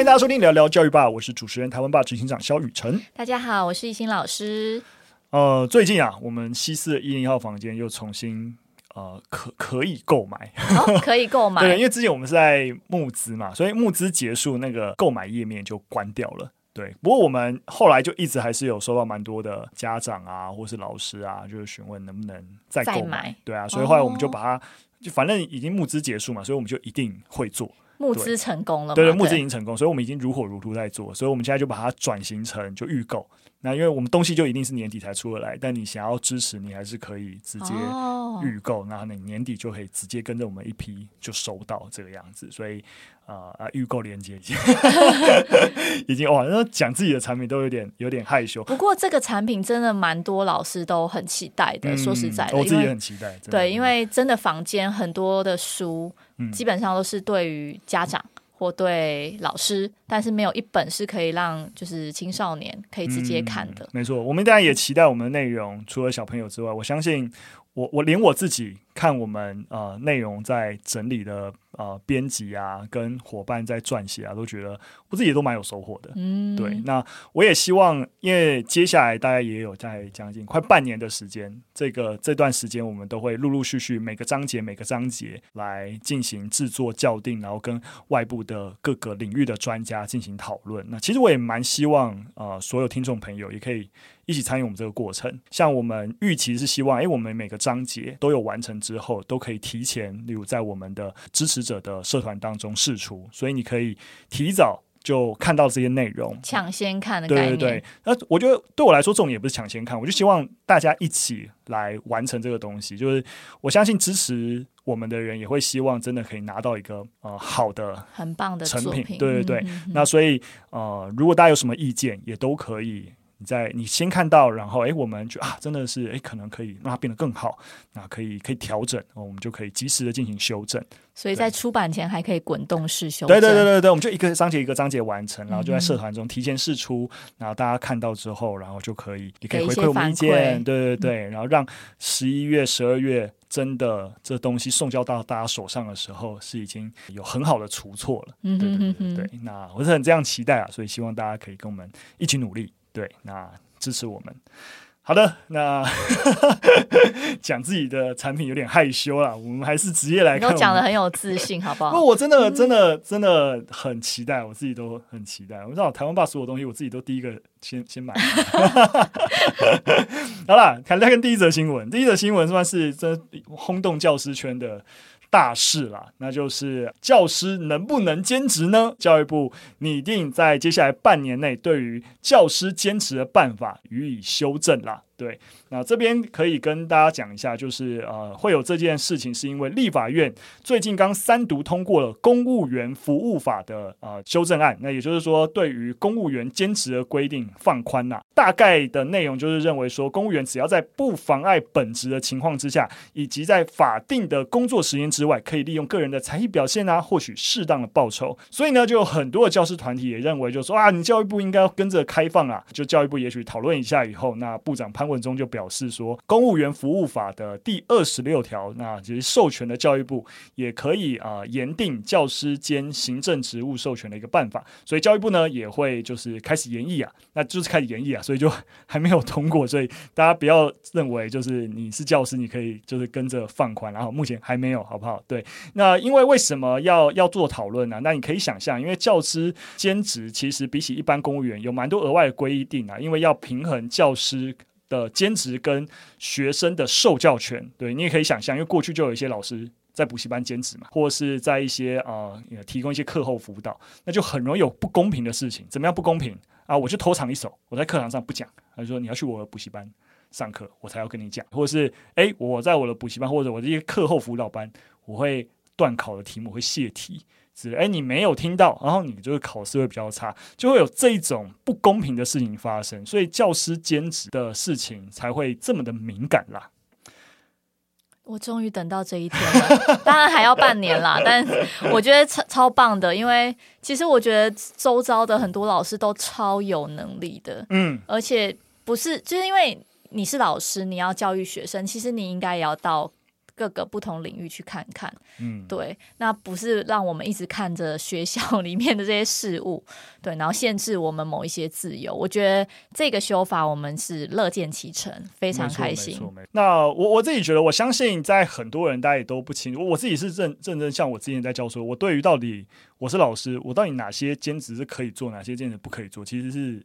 欢迎大家收听聊聊教育吧，我是主持人台湾吧执行长肖雨辰。大家好，我是懿心老师。呃，最近啊，我们西四一零一号房间又重新呃可可以购买，哦，可以购买。对，因为之前我们是在募资嘛，所以募资结束，那个购买页面就关掉了。对，不过我们后来就一直还是有收到蛮多的家长啊，或是老师啊，就是询问能不能再购买。买对啊，所以后来我们就把它，哦、就反正已经募资结束嘛，所以我们就一定会做。募资成功了，对对，募资已经成功，所以我们已经如火如荼在做，所以我们现在就把它转型成就预购。那因为我们东西就一定是年底才出得来，但你想要支持，你还是可以直接预购，那、哦、你年底就可以直接跟着我们一批就收到这个样子。所以呃啊，预购链接已经 已经哇，那讲自己的产品都有点有点害羞。不过这个产品真的蛮多老师都很期待的，嗯、说实在的，我自己也很期待。对，因为真的房间很多的书，嗯、基本上都是对于家长。或对老师，但是没有一本是可以让就是青少年可以直接看的。嗯、没错，我们当然也期待我们的内容，除了小朋友之外，我相信我我连我自己看我们呃内容在整理的。呃，编辑啊，跟伙伴在撰写啊，都觉得我自己也都蛮有收获的。嗯，对。那我也希望，因为接下来大概也有在将近快半年的时间，这个这段时间我们都会陆陆续续每个章节每个章节来进行制作校订，然后跟外部的各个领域的专家进行讨论。那其实我也蛮希望，呃，所有听众朋友也可以一起参与我们这个过程。像我们预期是希望，哎，我们每个章节都有完成之后，都可以提前，例如在我们的支持者的社团当中试出，所以你可以提早就看到这些内容，抢先看的概念。对对对，那我觉得对我来说，这种也不是抢先看，我就希望大家一起来完成这个东西。就是我相信支持我们的人也会希望真的可以拿到一个呃好的、很棒的成品。品对对对，嗯、哼哼，那所以呃，如果大家有什么意见，也都可以。你在你先看到，然后哎，我们就啊，真的是哎，可能可以让它变得更好，那可以可以调整，我们就可以及时的进行修正。所以在出版前还可以滚动式修正。对对对对对，我们就一个章节一个章节完成，然后就在社团中提前试出，嗯、然后大家看到之后，然后就可以也可以回馈我们意见，对对对，然后让十一月、十二月真的这东西送交到大家手上的时候，是已经有很好的出错了。嗯对对对对，那我是很这样期待啊，所以希望大家可以跟我们一起努力。对，那支持我们。好的，那 讲自己的产品有点害羞啦，我们还是直接来看。都讲的很有自信，好不好？不，我真的、真的、真的很期待，我自己都很期待。我知道台湾吧所有东西，我自己都第一个先先买。好了，看再看第一则新闻。第一则新闻算是真轰动教师圈的。大事了，那就是教师能不能兼职呢？教育部拟定在接下来半年内对于教师兼职的办法予以修正了。对，那这边可以跟大家讲一下，就是呃，会有这件事情，是因为立法院最近刚三读通过了《公务员服务法》的呃修正案。那也就是说，对于公务员兼职的规定放宽了。大概的内容就是认为说，公务员只要在不妨碍本职的情况之下，以及在法定的工作时间之外，可以利用个人的才艺表现啊，获取适当的报酬。所以呢，就有很多的教师团体也认为，就说啊，你教育部应该跟着开放啊。就教育部也许讨论一下以后，那部长潘文中就表示说，公务员服务法的第二十六条，那其实授权的教育部也可以啊，严定教师兼行政职务授权的一个办法，所以教育部呢也会就是开始研议啊，那就是开始研议啊，所以就还没有通过，所以大家不要认为就是你是教师，你可以就是跟着放宽，然后目前还没有，好不好？对，那因为为什么要要做讨论呢？那你可以想象，因为教师兼职其实比起一般公务员有蛮多额外的规定啊，因为要平衡教师。的兼职跟学生的受教权，对，你也可以想象，因为过去就有一些老师在补习班兼职嘛，或者是在一些、呃、提供一些课后辅导，那就很容易有不公平的事情。怎么样不公平啊？我就偷藏一手，我在课堂上不讲，他就说你要去我的补习班上课，我才要跟你讲，或者是诶，我在我的补习班或者我这些课后辅导班，我会段考的题目会泄题。哎，你没有听到，然后你就是考试会比较差，就会有这种不公平的事情发生，所以教师兼职的事情才会这么的敏感啦。我终于等到这一天了，当然还要半年啦，但我觉得超超棒的，因为其实我觉得周遭的很多老师都超有能力的，嗯，而且不是就是因为你是老师，你要教育学生，其实你应该也要到。各个不同领域去看看。嗯，对，那不是让我们一直看着学校 里面的这些事物，对，然后限制我们某一些自由。我觉得这个修法我们是乐见其成，非常开心。那我我自己觉得，我相信在很多人大家也都不清楚，我自己是认认真像我之前在教书，我对于到底我是老师，我到底哪些兼职是可以做，哪些兼职不可以做，其实是。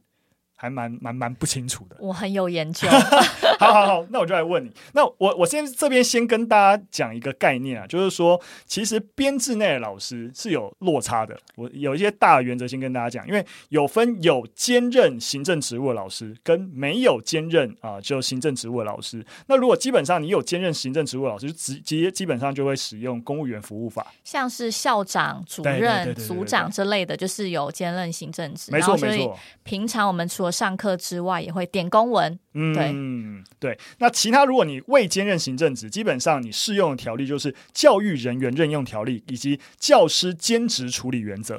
还蛮蛮蛮不清楚的，我很有研究。好好好，那我就来问你。那我我先这边先跟大家讲一个概念啊，就是说，其实编制内的老师是有落差的。我有一些大原则先跟大家讲，因为有分有兼任行政职务的老师，跟没有兼任啊、呃，就行政职务的老师。那如果基本上你有兼任行政职务的老师，就直接基本上就会使用公务员服务法，像是校长、主任、组长之类的，就是有兼任行政职。没错没错。平常我们除了上课之外，也会点公文。对嗯，对。那其他如果你未兼任行政职，基本上你适用的条例就是《教育人员任用条例》以及《教师兼职处理原则》。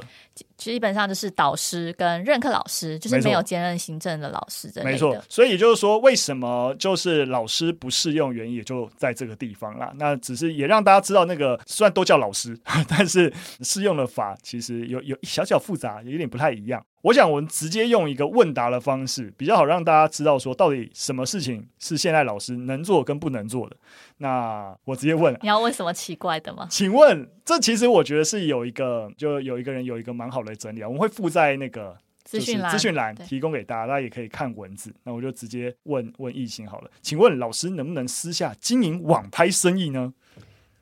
基本上就是导师跟任课老师，就是没有兼任行政的老师的。没错，所以也就是说，为什么就是老师不适用原因也就在这个地方啦。那只是也让大家知道，那个虽然都叫老师，但是适用的法其实有有小小复杂，有点不太一样。我想我们直接用一个问答的方式，比较好让大家知道说，到底什么事情是现在老师能做跟不能做的。那我直接问，你要问什么奇怪的吗？请问，这其实我觉得是有一个，就有一个人有一个蛮好的整理啊，我们会附在那个资讯栏，资讯栏提供给大家，大家也可以看文字。那我就直接问问易兴好了，请问老师能不能私下经营网拍生意呢？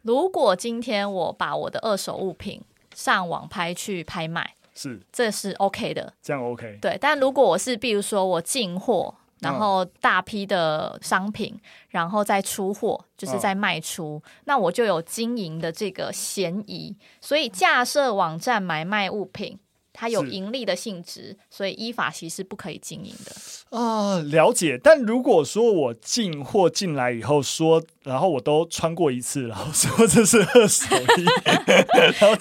如果今天我把我的二手物品上网拍去拍卖。是，这是 OK 的，这样 OK。对，但如果我是，比如说我进货，然后大批的商品，然后再出货，就是在卖出，那我就有经营的这个嫌疑。所以架设网站买卖物品。它有盈利的性质，所以依法其实不可以经营的啊。了解，但如果说我进货进来以后说，然后我都穿过一次，然后说这是二手衣，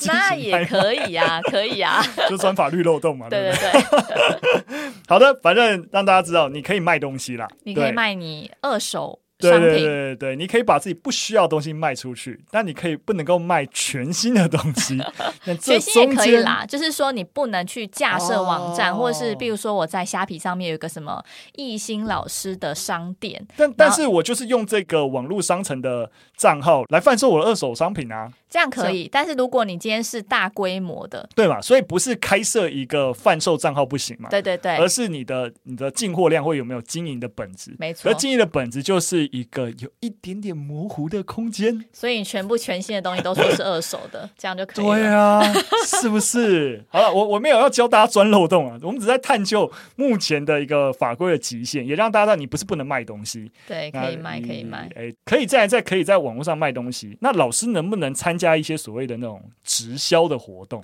那也可以呀、啊，可以呀、啊，就钻法律漏洞嘛。对对对。好的，反正让大家知道，你可以卖东西啦，你可以卖你二手。对对对对对，你可以把自己不需要的东西卖出去，但你可以不能够卖全新的东西。全新也可以啦，就是说你不能去架设网站，哦、或者是比如说我在虾皮上面有一个什么艺兴老师的商店，但但是我就是用这个网络商城的账号来贩售我的二手商品啊。这样可以，但是如果你今天是大规模的，对嘛？所以不是开设一个贩售账号不行嘛？对对对，而是你的你的进货量会有没有经营的本质？没错，而经营的本质就是一个有一点点模糊的空间。所以你全部全新的东西都说是二手的，这样就可以了。对啊，是不是？好了，我我没有要教大家钻漏洞啊，我们只在探究目前的一个法规的极限，也让大家知道你不是不能卖东西，对，可以卖，可以卖，哎，可以在在可以在网络上卖东西。那老师能不能参加一些所谓的？那种直销的活动，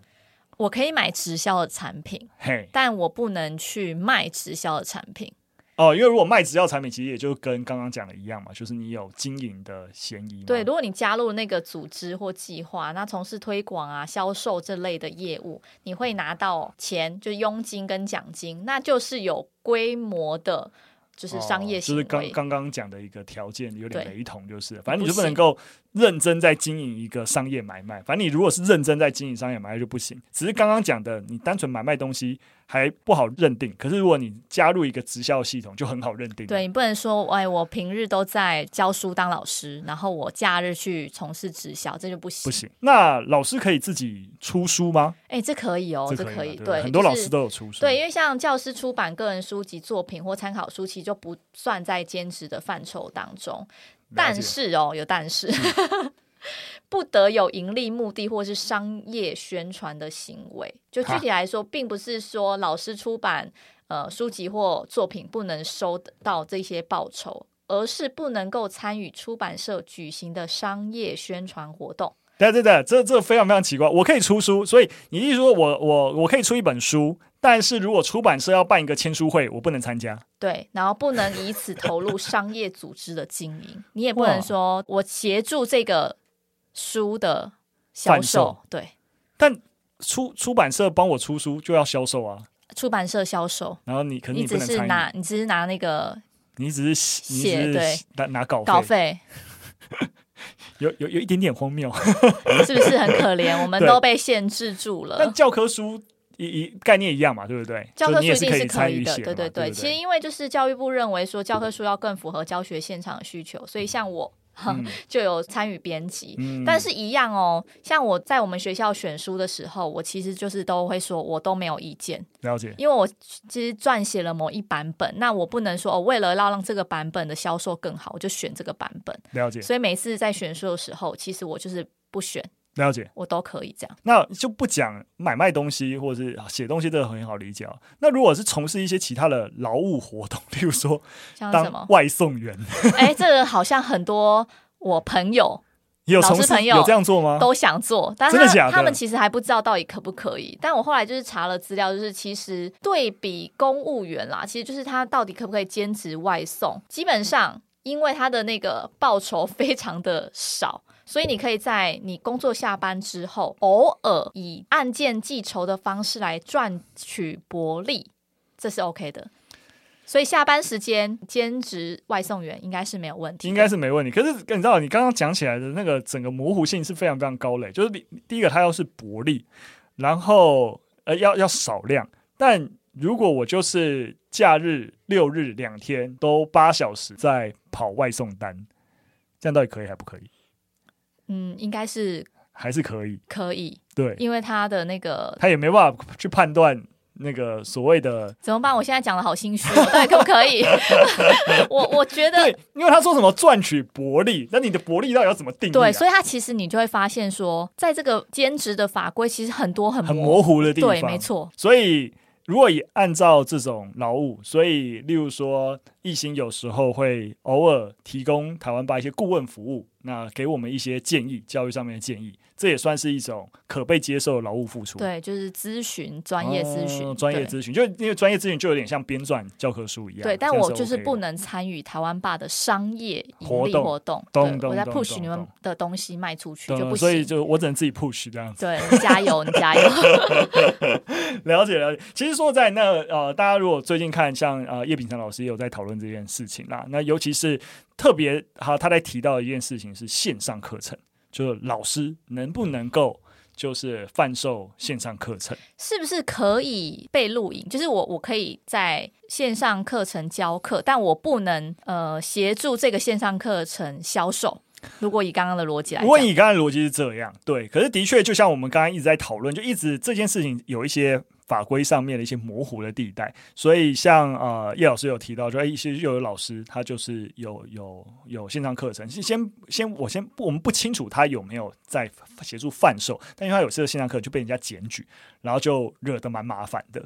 我可以买直销的产品，嘿，但我不能去卖直销的产品哦。因为如果卖直销产品，其实也就跟刚刚讲的一样嘛，就是你有经营的嫌疑。对，如果你加入那个组织或计划，那从事推广啊、销售这类的业务，你会拿到钱，就是佣金跟奖金，那就是有规模的。就是商业行为，哦，就是刚刚刚讲的一个条件有点雷同，就是反正你就不能够认真在经营一个商业买卖。反正你如果是认真在经营商业买卖就不行。只是刚刚讲的，你单纯买卖东西还不好认定。可是如果你加入一个直销系统，就很好认定。对，你不能说，哎，我平日都在教书当老师，然后我假日去从事直销，这就不行。不行。那老师可以自己出书吗？哎，这可以哦，这可以。可以对，对，很多老师都有出书。对，因为像教师出版个人书籍作品或参考书其实，就不算在兼职的范畴当中。但是哦，有但是。不得有盈利目的或是商业宣传的行为。就具体来说，并不是说老师出版呃书籍或作品不能收到这些报酬，而是不能够参与出版社举行的商业宣传活动。对对对，这这非常非常奇怪。我可以出书，所以你意思说我我我可以出一本书，但是如果出版社要办一个签书会，我不能参加。对，然后不能以此投入商业组织的经营，你也不能说我协助这个。书的销售，对，但出出版社帮我出书就要销售啊。出版社销售，然后你可能你，你只是拿，你只是拿那个，你只是写，对，拿拿稿稿费。有有有一点点荒谬，是不是很可怜？我们都被限制住了。但教科书一一概念一样嘛，对不对？教科书一定是可以的，对对对对。其实因为就是教育部认为说教科书要更符合教学现场的需求，所以像我。嗯、就有参与编辑，嗯、但是一样哦。像我在我们学校选书的时候，我其实就是都会说，我都没有意见。了解，因为我其实撰写了某一版本，那我不能说哦，为了要让这个版本的销售更好，我就选这个版本。了解，所以每次在选书的时候，其实我就是不选。了解，我都可以这样。那就不讲买卖东西或者是写东西，这个很好理解啊。那如果是从事一些其他的劳务活动，例如说像什么当外送员，哎，这个好像很多。我朋友有老师朋友有这样做吗？都想做，但是？他们其实还不知道到底可不可以。但我后来就是查了资料，就是其实对比公务员啦，其实就是他到底可不可以兼职外送？基本上，因为他的那个报酬非常的少，所以你可以在你工作下班之后，偶尔以按件计酬的方式来赚取薄利，这是 OK 的。所以下班时间兼职外送员应该是没有问题，应该是没问题。可是你知道，你刚刚讲起来的那个整个模糊性是非常非常高嘞。就是第一个，它要是薄利，然后呃要要少量。但如果我就是假日六日两天都八小时在跑外送单，这样到底可以还不可以？嗯，应该是还是可以，可以。对，因为他的那个他也没办法去判断。那个所谓的怎么办？我现在讲的好心虚，对可不可以？我我觉得，对，因为他说什么赚取薄利，那你的薄利到底要怎么定义啊？对，所以他其实你就会发现说，在这个兼职的法规其实很多很模很模糊的地方，对，没错。所以如果以按照这种劳务，所以例如说，艺兴有时候会偶尔提供台湾吧一些顾问服务，那给我们一些建议，教育上面的建议。这也算是一种可被接受的劳务付出。对，就是咨询专业咨询，哦、专业咨询，就因为专业咨询就有点像编撰教科书一样。对，但我就是不能参与台湾爸的商业盈利活动。活动，我在 push 你们的东西卖出去就不行。所以就我只能自己 push 这样子。对，加油，你加油。了解了解。其实说在那呃，大家如果最近看像呃叶秉成老师也有在讨论这件事情啦，那尤其是特别好，他在提到一件事情是线上课程。就是老师能不能够就是贩售线上课程，是不是可以被录影？就是我我可以在线上课程教课，但我不能呃协助这个线上课程销售。如果以刚刚的逻辑来讲，如果以刚刚的逻辑是这样，对。可是的确，就像我们刚刚一直在讨论，就一直这件事情有一些。法规上面的一些模糊的地带，所以像呃叶老师有提到，就一些又有老师他就是有有有线上课程，先先我先我们不清楚他有没有在协助贩售，但因为他有这个线上课就被人家检举，然后就惹得蛮麻烦的。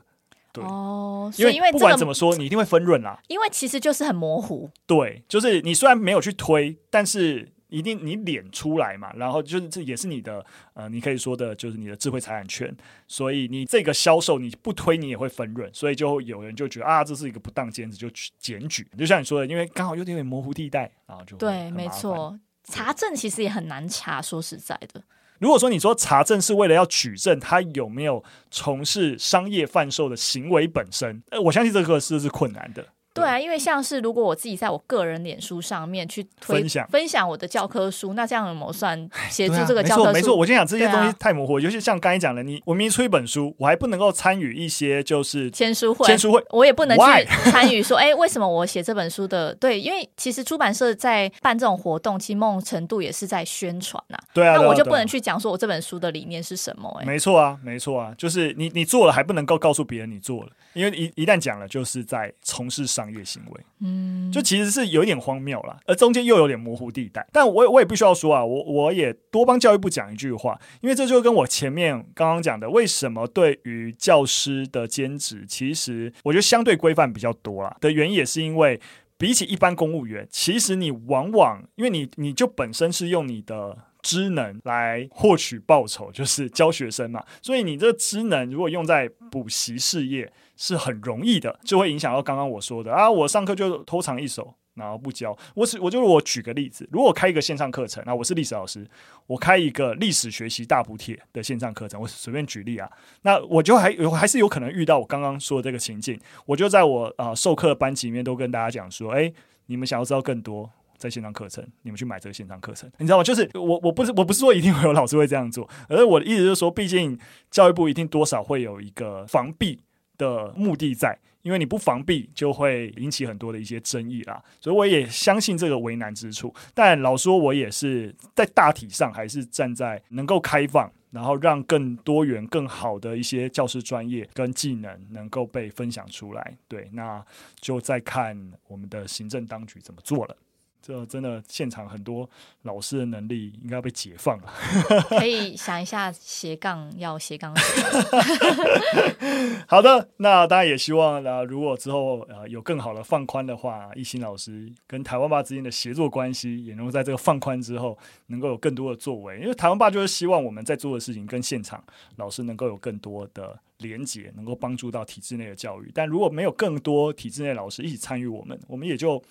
对哦，因为不管怎么说，你一定会分润啦。因为其实就是很模糊。对，就是你虽然没有去推，但是。一定你脸出来嘛，然后就是这也是你的呃，你可以说的就是你的智慧财产权，所以你这个销售你不推你也会分润，所以就有人就觉得啊，这是一个不当兼职，就去检举。就像你说的，因为刚好有点点模糊地带，然后就对，没错，查证其实也很难查。说实在的，如果说你说查证是为了要举证他有没有从事商业贩售的行为本身，呃，我相信这个是是困难的。对啊，因为像是如果我自己在我个人脸书上面去推分享分享我的教科书，那这样有没有算协助这个教科书？没错，没错。我先讲这些东西太模糊，啊、尤其像刚才讲的，你我明明出一本书，我还不能够参与一些就是签书会，签书会，我也不能去参与说，哎，为什么我写这本书的？对，因为其实出版社在办这种活动，其实某种程度也是在宣传呐、啊。对啊，那我就不能去讲说我这本书的理念是什么？哎，没错啊，没错啊，就是你你做了还不能够告诉别人你做了，因为一一旦讲了，就是在从事商业行为。嗯，就其实是有一点荒谬了，而中间又有点模糊地带。但我我也必须要说啊，我我也多帮教育部讲一句话，因为这就跟我前面刚刚讲的，为什么对于教师的兼职，其实我觉得相对规范比较多啦的原因，也是因为比起一般公务员，其实你往往因为你你就本身是用你的职能来获取报酬，就是教学生嘛，所以你这个职能如果用在补习事业。是很容易的，就会影响到刚刚我说的啊，我上课就偷藏一手，然后不教。我是我就是我举个例子，如果开一个线上课程，那我是历史老师，我开一个历史学习大补帖的线上课程，我随便举例啊，那我就还有还是有可能遇到我刚刚说的这个情境，我就在我啊、授课班级里面都跟大家讲说，哎，你们想要知道更多。在线上课程，你们去买这个线上课程，你知道吗？就是我我不是我不是说一定会有老师会这样做，而我的意思就是说，毕竟教育部一定多少会有一个防弊的目的在。因为你不防避，就会引起很多的一些争议啦。所以我也相信这个为难之处。但老说，我也是在大体上还是站在能够开放，然后让更多元、更好的一些教师专业跟技能能够被分享出来。对，那就再看我们的行政当局怎么做了。这真的现场很多老师的能力应该要被解放了，可以想一下斜杠要斜杠。好的，那当然也希望啊，如果之后呃有更好的放宽的话，一心老师跟台湾爸之间的协作关系也能够在这个放宽之后能够有更多的作为，因为台湾爸就是希望我们在做的事情跟现场老师能够有更多的连结，能够帮助到体制内的教育。但如果没有更多体制内老师一起参与我们，我们也就。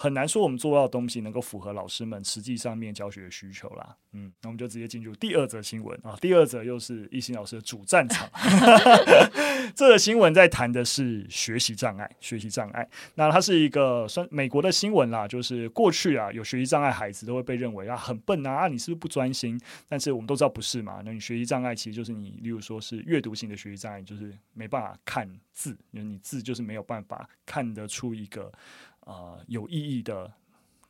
很难说我们做到的东西能够符合老师们实际上面教学的需求啦。嗯，那我们就直接进入第二则新闻啊。第二则又是一心老师的主战场。这个新闻在谈的是学习障碍，学习障碍。那它是一个算美国的新闻啦，就是过去啊有学习障碍孩子都会被认为啊很笨啊，啊你是不是不专心？但是我们都知道不是嘛。那你学习障碍其实就是你，例如说是阅读型的学习障碍，就是没办法看字，因为你字就是没有办法看得出一个。呃，有意义的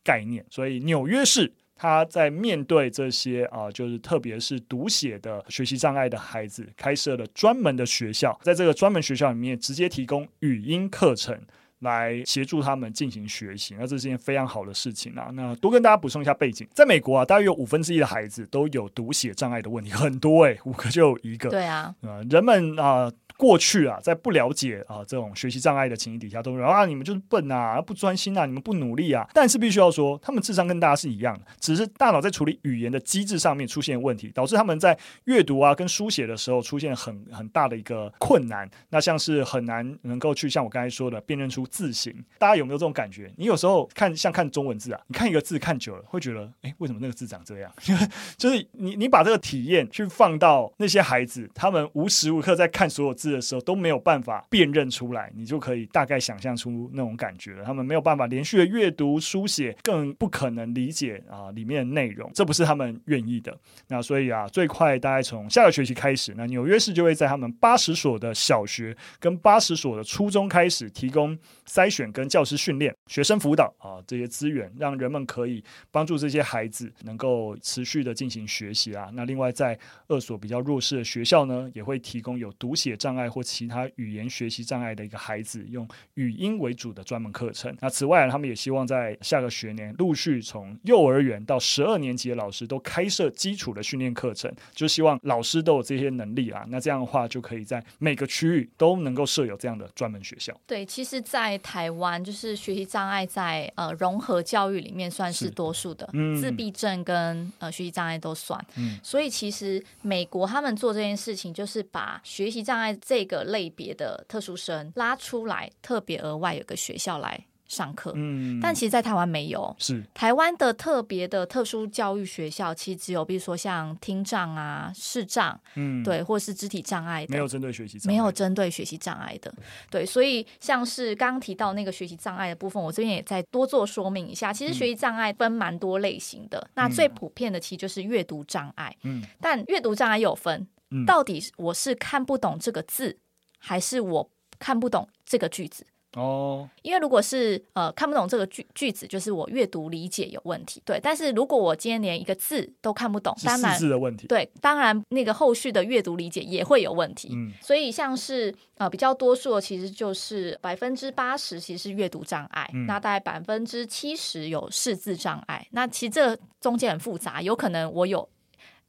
概念，所以纽约市他在面对这些啊、呃，就是特别是读写的学习障碍的孩子，开设了专门的学校，在这个专门学校里面，直接提供语音课程来协助他们进行学习，那这是件非常好的事情啊。那多跟大家补充一下背景，在美国啊，大约有五分之一的孩子都有读写障碍的问题，很多诶、欸，五个就有一个。对啊，呃，人们啊。呃过去啊，在不了解啊这种学习障碍的情形底下，都说啊你们就是笨啊，不专心啊，你们不努力啊。但是必须要说，他们智商跟大家是一样的，只是大脑在处理语言的机制上面出现问题，导致他们在阅读啊跟书写的时候出现很很大的一个困难。那像是很难能够去像我刚才说的辨认出字形。大家有没有这种感觉？你有时候看像看中文字啊，你看一个字看久了，会觉得哎为什么那个字长这样？就是你你把这个体验去放到那些孩子，他们无时无刻在看所有字的时候都没有。办法辨认出来，你就可以大概想象出那种感觉了。他们没有办法连续的阅读书写，更不可能理解啊里面的内容，这不是他们愿意的。那所以啊，最快大概从下个学期开始，那纽约市就会在他们八十所的小学跟八十所的初中开始提供筛选跟教师训练、学生辅导啊这些资源，让人们可以帮助这些孩子能够持续的进行学习啊。那另外在二所比较弱势的学校呢，也会提供有读写障或其他。语言学习障碍的一个孩子，用语音为主的专门课程。那此外，他们也希望在下个学年陆续从幼儿园到十二年级的老师都开设基础的训练课程，就希望老师都有这些能力啊。那这样的话，就可以在每个区域都能够设有这样的专门学校。对，其实，在台湾，就是学习障碍在呃融合教育里面算是多数的，嗯、自闭症跟呃学习障碍都算。嗯，所以其实美国他们做这件事情，就是把学习障碍这个类别。的特殊生拉出来，特别额外有个学校来上课。嗯，但其实，在台湾没有。是台湾的特别的特殊教育学校，其实只有，比如说像听障啊、视障，嗯，对，或是肢体障碍的，没有针对学习障碍，没有针对学习障碍的。对，所以像是刚刚提到那个学习障碍的部分，我这边也再多做说明一下。其实学习障碍分蛮多类型的，嗯，那最普遍的其实就是阅读障碍。嗯，但阅读障碍有分，嗯，到底我是看不懂这个字，还是我看不懂这个句子哦，因为如果是呃看不懂这个句句子，就是我阅读理解有问题。对，但是如果我今天连一个字都看不懂，当然字的问题。对，当然那个后续的阅读理解也会有问题。嗯，所以像是呃比较多数的，其实就是百分之八十其实是阅读障碍，嗯，那大概百分之七十有识字障碍。那其实这中间很复杂，有可能我有。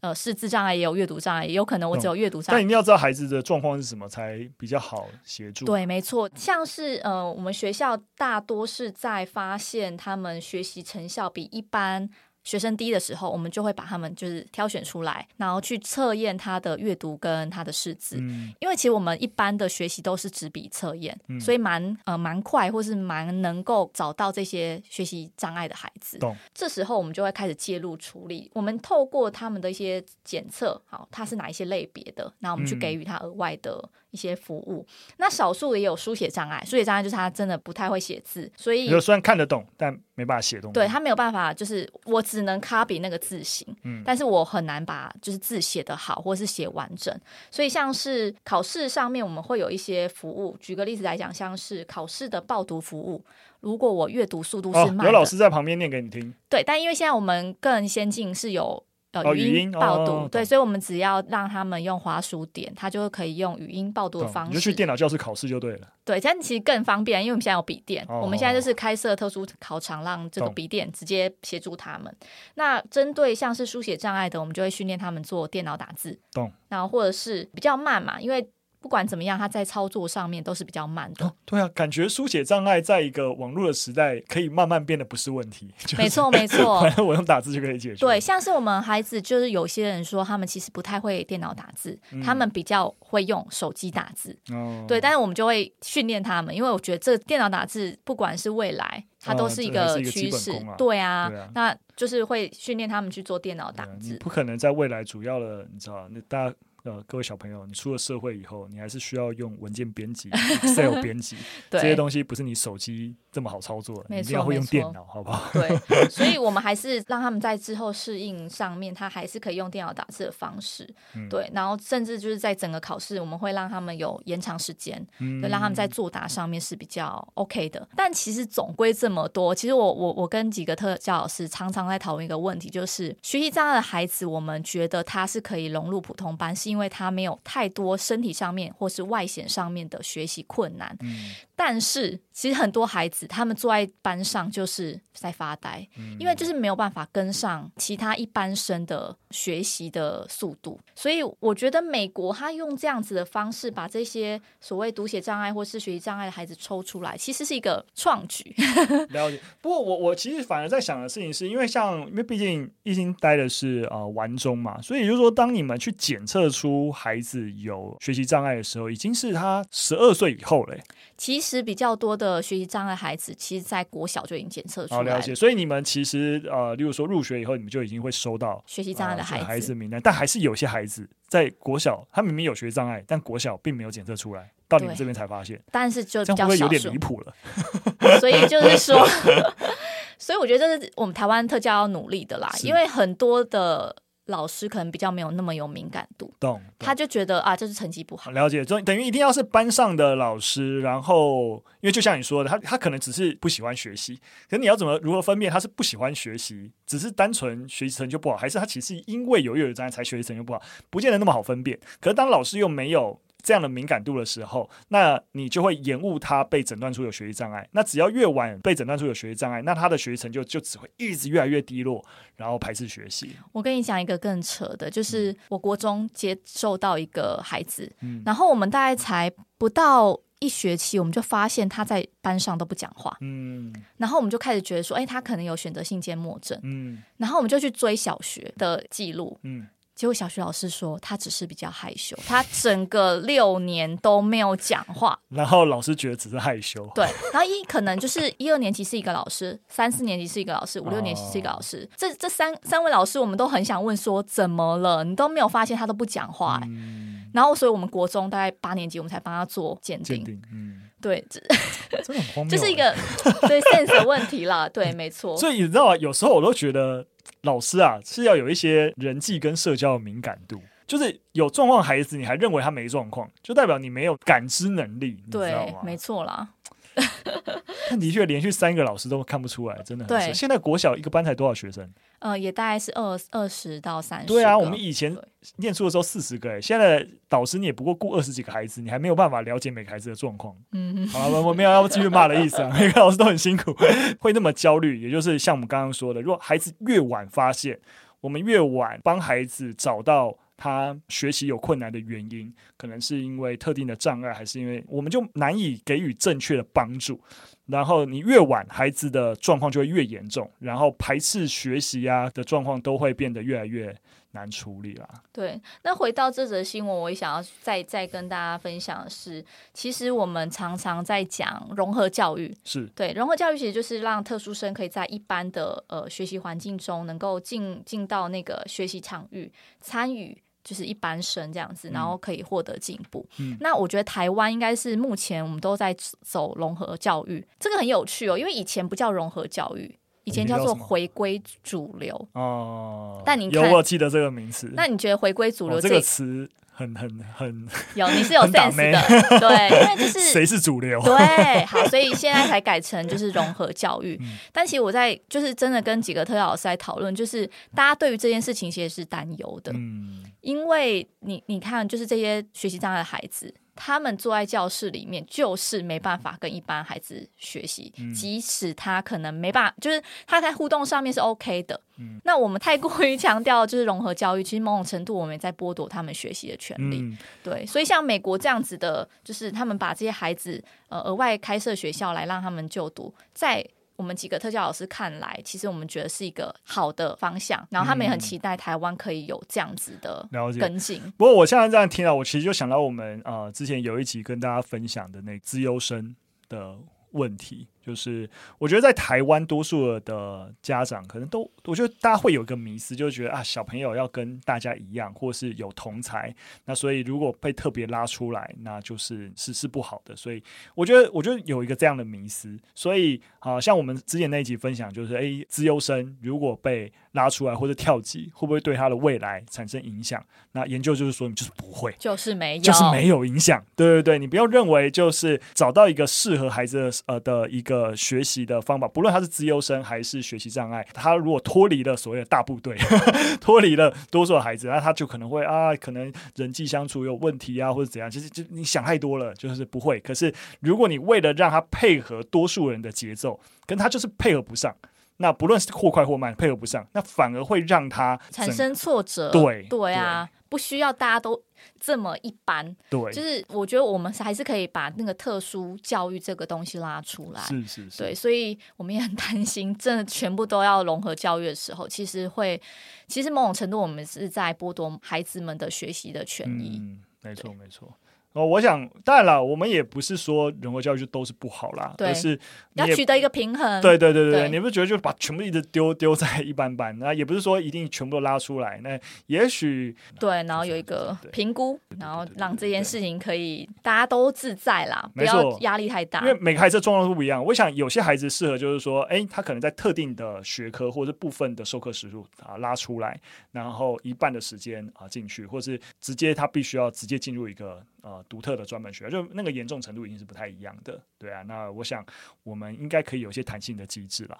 呃，识字障碍也有阅读障碍，也有可能我只有阅读障碍。但一定要知道孩子的状况是什么，才比较好协助。对，没错，像是呃，我们学校大多是在发现他们学习成效比一般学生低的时候，我们就会把他们就是挑选出来，然后去测验他的阅读跟他的识字。嗯，因为其实我们一般的学习都是纸笔测验，嗯，所以蛮呃蛮快，或是蛮能够找到这些学习障碍的孩子。懂。这时候我们就会开始介入处理。我们透过他们的一些检测，好，他是哪一些类别的，那我们去给予他额外的一些服务。嗯，那少数也有书写障碍，书写障碍就是他真的不太会写字，所以有虽然看得懂，但没办法写东西。对，他没有办法，就是我只能 copy 那个字形，嗯，但是我很难把就是字写得好，或是写完整。所以像是考试上面，我们会有一些服务。举个例子来讲，像是考试的报读服务，如果我阅读速度是慢有老师在旁边念给你听。对，但因为现在我们更先进，是有。呃，语音报读，对，所以，我们只要让他们用滑鼠点，他就可以用语音报读的方式。你就去电脑教室考试就对了。对，这样其实更方便，因为我们现在有笔电，我们现在就是开设特殊考场，让这个笔电直接协助他们。那针对像是书写障碍的，我们就会训练他们做电脑打字。懂。然后或者是比较慢嘛，因为。不管怎么样，它在操作上面都是比较慢的。哦、对啊，感觉书写障碍在一个网络的时代，可以慢慢变得不是问题。没错，没错，反正我用打字就可以解决。对，像是我们孩子，就是有些人说他们其实不太会电脑打字，嗯、他们比较会用手机打字。哦，对，但是我们就会训练他们，因为我觉得这电脑打字，不管是未来，它都是一个趋势。对啊，那就是会训练他们去做电脑打字。不可能在未来主要的，你知道，那大家。呃，各位小朋友，你出了社会以后，你还是需要用文件编辑、Excel 编辑对这些东西，不是你手机这么好操作你一定要会用电脑，好不好？对，所以我们还是让他们在之后适应上面，他还是可以用电脑打字的方式。嗯、对，然后甚至就是在整个考试，我们会让他们有延长时间，嗯、就让他们在作答上面是比较 OK 的。但其实总归这么多，其实我我我跟几个特教老师常常在讨论一个问题，就是学习障碍的孩子，我们觉得他是可以融入普通班，是因为他没有太多身体上面或是外显上面的学习困难，嗯、但是其实很多孩子他们坐在班上就是在发呆，嗯、因为就是没有办法跟上其他一般生的学习的速度，所以我觉得美国他用这样子的方式把这些所谓读写障碍或是学习障碍的孩子抽出来，其实是一个创举。了解。不过我我其实反而在想的事情是，因为像因为毕竟一心待的是呃完中嘛，所以也就是说当你们去检测出。孩子有学习障碍的时候，已经是他十二岁以后了。其实比较多的学习障碍孩子，其实在国小就已经检测出来了。了解，所以你们其实呃，例如说入学以后，你们就已经会收到学习障碍的孩子、呃、孩子名单。但还是有些孩子在国小，他明明有学障碍，但国小并没有检测出来，到你们这边才发现。但是就这样会有点离谱了。所以就是说，所以我觉得这是我们台湾特教要努力的啦，因为很多的。老师可能比较没有那么有敏感度，懂？他就觉得啊，这是成绩不好。了解，就等于一定要是班上的老师，然后因为就像你说的，他他可能只是不喜欢学习，可是你要怎么如何分辨他是不喜欢学习，只是单纯学习成绩不好，还是他其实因为有阅读障碍才学习成绩不好，不见得那么好分辨。可是当老师又没有。这样的敏感度的时候，那你就会延误他被诊断出有学习障碍。那只要越晚被诊断出有学习障碍，那他的学习成就就只会一直越来越低落，然后排斥学习。我跟你讲一个更扯的，就是我国中接受到一个孩子，嗯、然后我们大概才不到一学期，我们就发现他在班上都不讲话，嗯，然后我们就开始觉得说，哎，他可能有选择性缄默症，嗯，然后我们就去追小学的记录，嗯。结果小学老师说他只是比较害羞，他整个六年都没有讲话。然后老师觉得只是害羞。对，然后一可能就是一二年级是一个老师，三四年级是一个老师，五六年级是一个老师。哦、这这三三位老师，我们都很想问说怎么了？你都没有发现他都不讲话、欸。嗯、然后所以我们国中大概八年级，我们才帮他做鉴定。鉴定，嗯，对，这真的很荒谬，就是一个 对 sense 的问题啦。对，没错。所以你知道啊，有时候我都觉得。老师啊，是要有一些人际跟社交的敏感度，就是有状况的孩子，你还认为他没状况，就代表你没有感知能力，你知道吗，没错啦。但的确，连续三个老师都看不出来，真的很对。现在国小一个班才多少学生？呃，也大概是二二十到三十。对啊，我们以前念书的时候四十个，哎，现在导师你也不过顾二十几个孩子，你还没有办法了解每个孩子的状况。嗯哼，好了，我没有要继续骂的意思啊。每个老师都很辛苦，会那么焦虑，也就是像我们刚刚说的，如果孩子越晚发现，我们越晚帮孩子找到。他学习有困难的原因，可能是因为特定的障碍，还是因为我们就难以给予正确的帮助。然后你越晚，孩子的状况就会越严重，然后排斥学习啊的状况都会变得越来越难处理啦。对，那回到这则新闻，我也想要再再跟大家分享的是，其实我们常常在讲融合教育，是对融合教育，其实就是让特殊生可以在一般的呃学习环境中，能够进进到那个学习场域参与。就是一般生这样子，然后可以获得进步。嗯，那我觉得台湾应该是目前我们都在走融合教育，这个很有趣哦，因为以前不叫融合教育，以前叫做回归主流哦。但你有我记得这个名词？那你觉得回归主流这个词？很很很 有，你是有 sense 的，对，因为就是 谁是主流，对，好，所以现在才改成就是融合教育。嗯、但其实我在就是真的跟几个特教老师在讨论，就是大家对于这件事情其实是担忧的，嗯，因为你你看，就是这些学习障碍的孩子。他们坐在教室里面，就是没办法跟一般孩子学习，嗯、即使他可能没办法，就是他在互动上面是 OK 的。嗯、那我们太过于强调就是融合教育，其实某种程度我们也在剥夺他们学习的权利。嗯、对，所以像美国这样子的，就是他们把这些孩子呃额外开设学校来让他们就读，在。我们几个特教老师看来，其实我们觉得是一个好的方向，然后他们也很期待台湾可以有这样子的跟进。不过我现在这样听到，我其实就想到我们呃之前有一集跟大家分享的那资优生的问题。就是我觉得在台湾，多数的家长可能都，我觉得大家会有一个迷思，就是觉得啊，小朋友要跟大家一样，或是有同才，那所以如果被特别拉出来，那就是是是不好的。所以我觉得，我觉得有一个这样的迷思。所以啊，像我们之前那一集分享，就是诶，资优生如果被拉出来或者跳级，会不会对他的未来产生影响？那研究就是说，你就是不会，就是没有，就是没有影响。对对对，你不要认为就是找到一个适合孩子的呃的一个。呃，学习的方法，不论他是资优生还是学习障碍，他如果脱离了所谓的大部队，脱离了多数的孩子，那他就可能会啊，可能人际相处有问题啊，或者怎样。其实就你想太多了，就是不会。可是如果你为了让他配合多数人的节奏，跟他就是配合不上，那不论是或快或慢，配合不上，那反而会让他产生挫折。对对啊，对不需要大家都。这么一般，对，就是我觉得我们还是可以把那个特殊教育这个东西拉出来，是是是，对，所以我们也很担心，真的全部都要融合教育的时候，其实会，其实某种程度我们是在剥夺孩子们的学习的权益，嗯，没错没错。哦，我想当然了，我们也不是说人格教育就都是不好啦，对而是要取得一个平衡。对对对对，对你不觉得就把全部一直丢丢在一般般？那也不是说一定全部都拉出来。那也许对，然后有一个评估，然后让这件事情可以大家都自在啦，不要压力太大。因为每个孩子状况都不一样。我想有些孩子适合就是说，哎，他可能在特定的学科或者部分的授课时数啊拉出来，然后一半的时间啊进去，或是直接他必须要直接进入一个。呃，独特的专门学，就那个严重程度已经是不太一样的，对啊。那我想我们应该可以有一些弹性的机制了。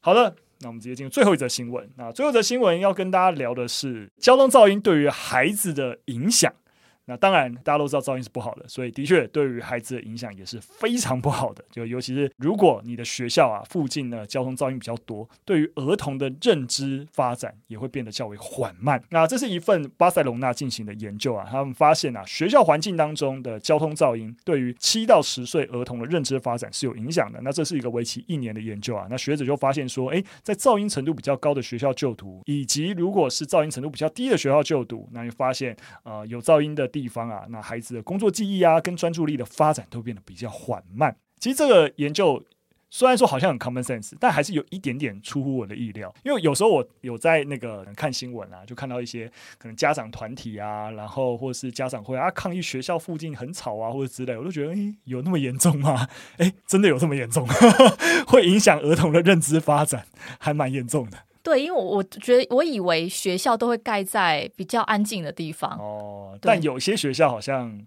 好的，那我们直接进入最后一则新闻。那最后一则新闻要跟大家聊的是交通噪音对于孩子的影响。那当然，大家都知道噪音是不好的，所以的确对于孩子的影响也是非常不好的。就尤其是如果你的学校啊附近呢交通噪音比较多，对于儿童的认知发展也会变得较为缓慢。那这是一份巴塞隆纳进行的研究啊，他们发现啊，学校环境当中的交通噪音对于七到十岁儿童的认知发展是有影响的。那这是一个为期一年的研究啊。那学者就发现说，诶，在噪音程度比较高的学校就读，以及如果是噪音程度比较低的学校就读，那就发现呃有噪音的。地方啊，那孩子的工作记忆啊，跟专注力的发展都变得比较缓慢。其实这个研究虽然说 好像很 common sense，但还是有一点点出乎我的意料。因为有时候我有在那个看新闻啊，就看到一些可能家长团体啊，然后或是家长会啊抗议学校附近很吵啊，或者之类，我都觉得，诶，有那么严重吗？诶，真的有这么严重？会影响儿童的认知发展，还蛮严重的。对，因为我我觉得我以为学校都会盖在比较安静的地方。哦，但有些学校好像，呀，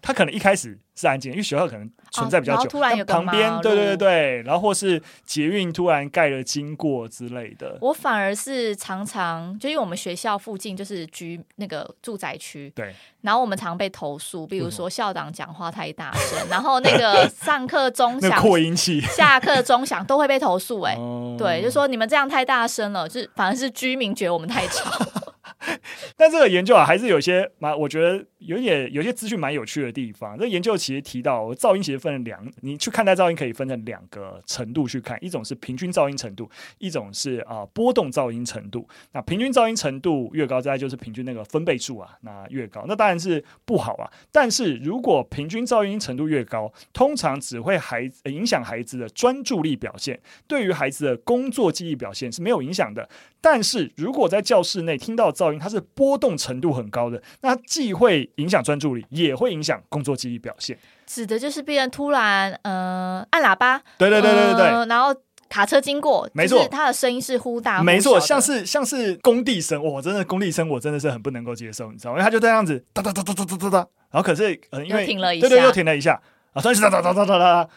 他可能一开始。是安静，因为学校可能存在比较久，哦、突然有旁边，对对对对，然后或是捷运突然盖了经过之类的。我反而是常常，就因为我们学校附近就是居那个住宅区，对，然后我们常被投诉，比如说校长讲话太大声，然后那个 上课钟响、扩音器、下课钟响都会被投诉、欸。哎、哦，对，就说你们这样太大声了，就是反而是居民觉得我们太吵。但这个研究啊，还是有些蛮，我觉得有点有些资讯蛮有趣的地方。这研究其实提到，噪音其实分了两，你去看待噪音可以分成两个程度去看，一种是平均噪音程度，一种是啊波动噪音程度。那平均噪音程度越高，再就是平均那个分贝数啊，那越高，那当然是不好啊。但是如果平均噪音程度越高，通常只会孩影响孩子的专注力表现，对于孩子的工作记忆表现是没有影响的。但是如果在教室内听到噪音，它是波动程度很高的，那既会影响专注力，也会影响工作记忆表现。指的就是病人突然呃按喇叭，对对对对对对，呃、然后卡车经过，没错，它的声音是忽大忽，没错，像是像是工地声，我真的工地声我真的是很不能够接受，你知道吗？因为他就这样子哒哒哒哒哒哒哒哒，然后可是呃因为停了一下，对对，又停了一下啊，突然哒哒哒哒哒哒。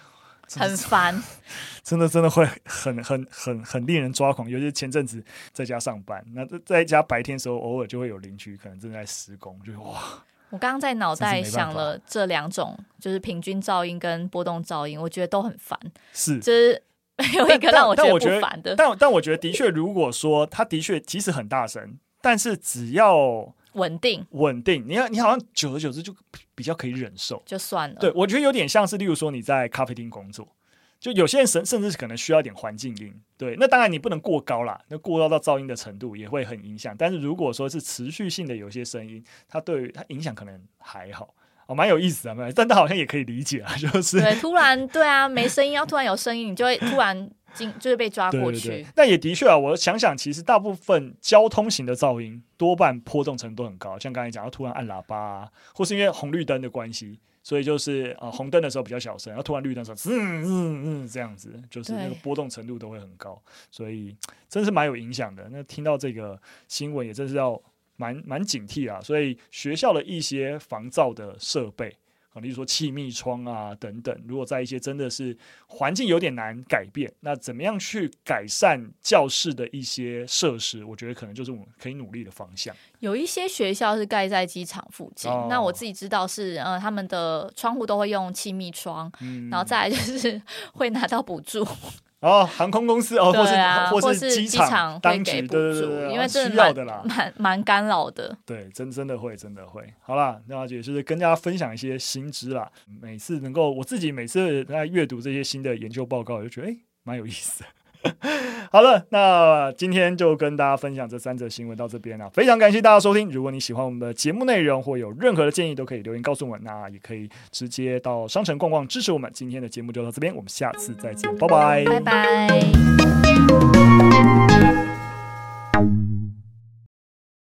很烦，真的真的会很很很很令人抓狂。尤其是前阵子在家上班，那在家白天的时候，偶尔就会有邻居可能正在施工，就哇！我刚刚在脑袋想了这两种，就是平均噪音跟波动噪音，我觉得都很烦。是，就是没有一个让我觉得不烦的。但但我觉得的确，如果说它的确即使很大声，但是只要稳定稳定，你要你好像久而久之就比较可以忍受，就算了。对，我觉得有点像是，例如说你在咖啡厅工作，就有些人甚甚至是可能需要一点环境音。对，那当然你不能过高啦，那过高到噪音的程度也会很影响。但是如果说是持续性的有些声音，它对于它影响可能还好，哦，蛮有意思的，但它好像也可以理解啊，就是对，突然对啊，没声音，要突然有声音，你就会突然进。就是被抓过去，对对对，但也的确啊，我想想，其实大部分交通型的噪音多半波动程度很高，像刚才讲，要突然按喇叭啊，或是因为红绿灯的关系，所以就是呃红灯的时候比较小声，然后突然绿灯的时候，嗯嗯嗯这样子，就是那个波动程度都会很高，所以真是蛮有影响的。那听到这个新闻，也真是要蛮蛮警惕啊。所以学校的一些防噪的设备。例如说气密窗啊等等，如果在一些真的是环境有点难改变，那怎么样去改善教室的一些设施？我觉得可能就是我们可以努力的方向。有一些学校是盖在机场附近，哦、那我自己知道是呃他们的窗户都会用气密窗，嗯、然后再来就是 会拿到补助。哦，航空公司哦，啊、或是或是机场当局，对对对，因为这需要的啦，蛮蛮干扰的。对，真真的会，真的会。好啦，那也就是跟大家分享一些新知啦。每次能够我自己每次在阅读这些新的研究报告，我就觉得哎，蛮有意思。好了那今天就跟大家分享这三则新闻到这边啊非常感谢大家收听。如果你喜欢我们的节目内容或有任何的建议都可以留言告诉我们。那也可以直接到商城逛逛支持我们。今天的节目就到这边我们下次再见拜拜。拜拜。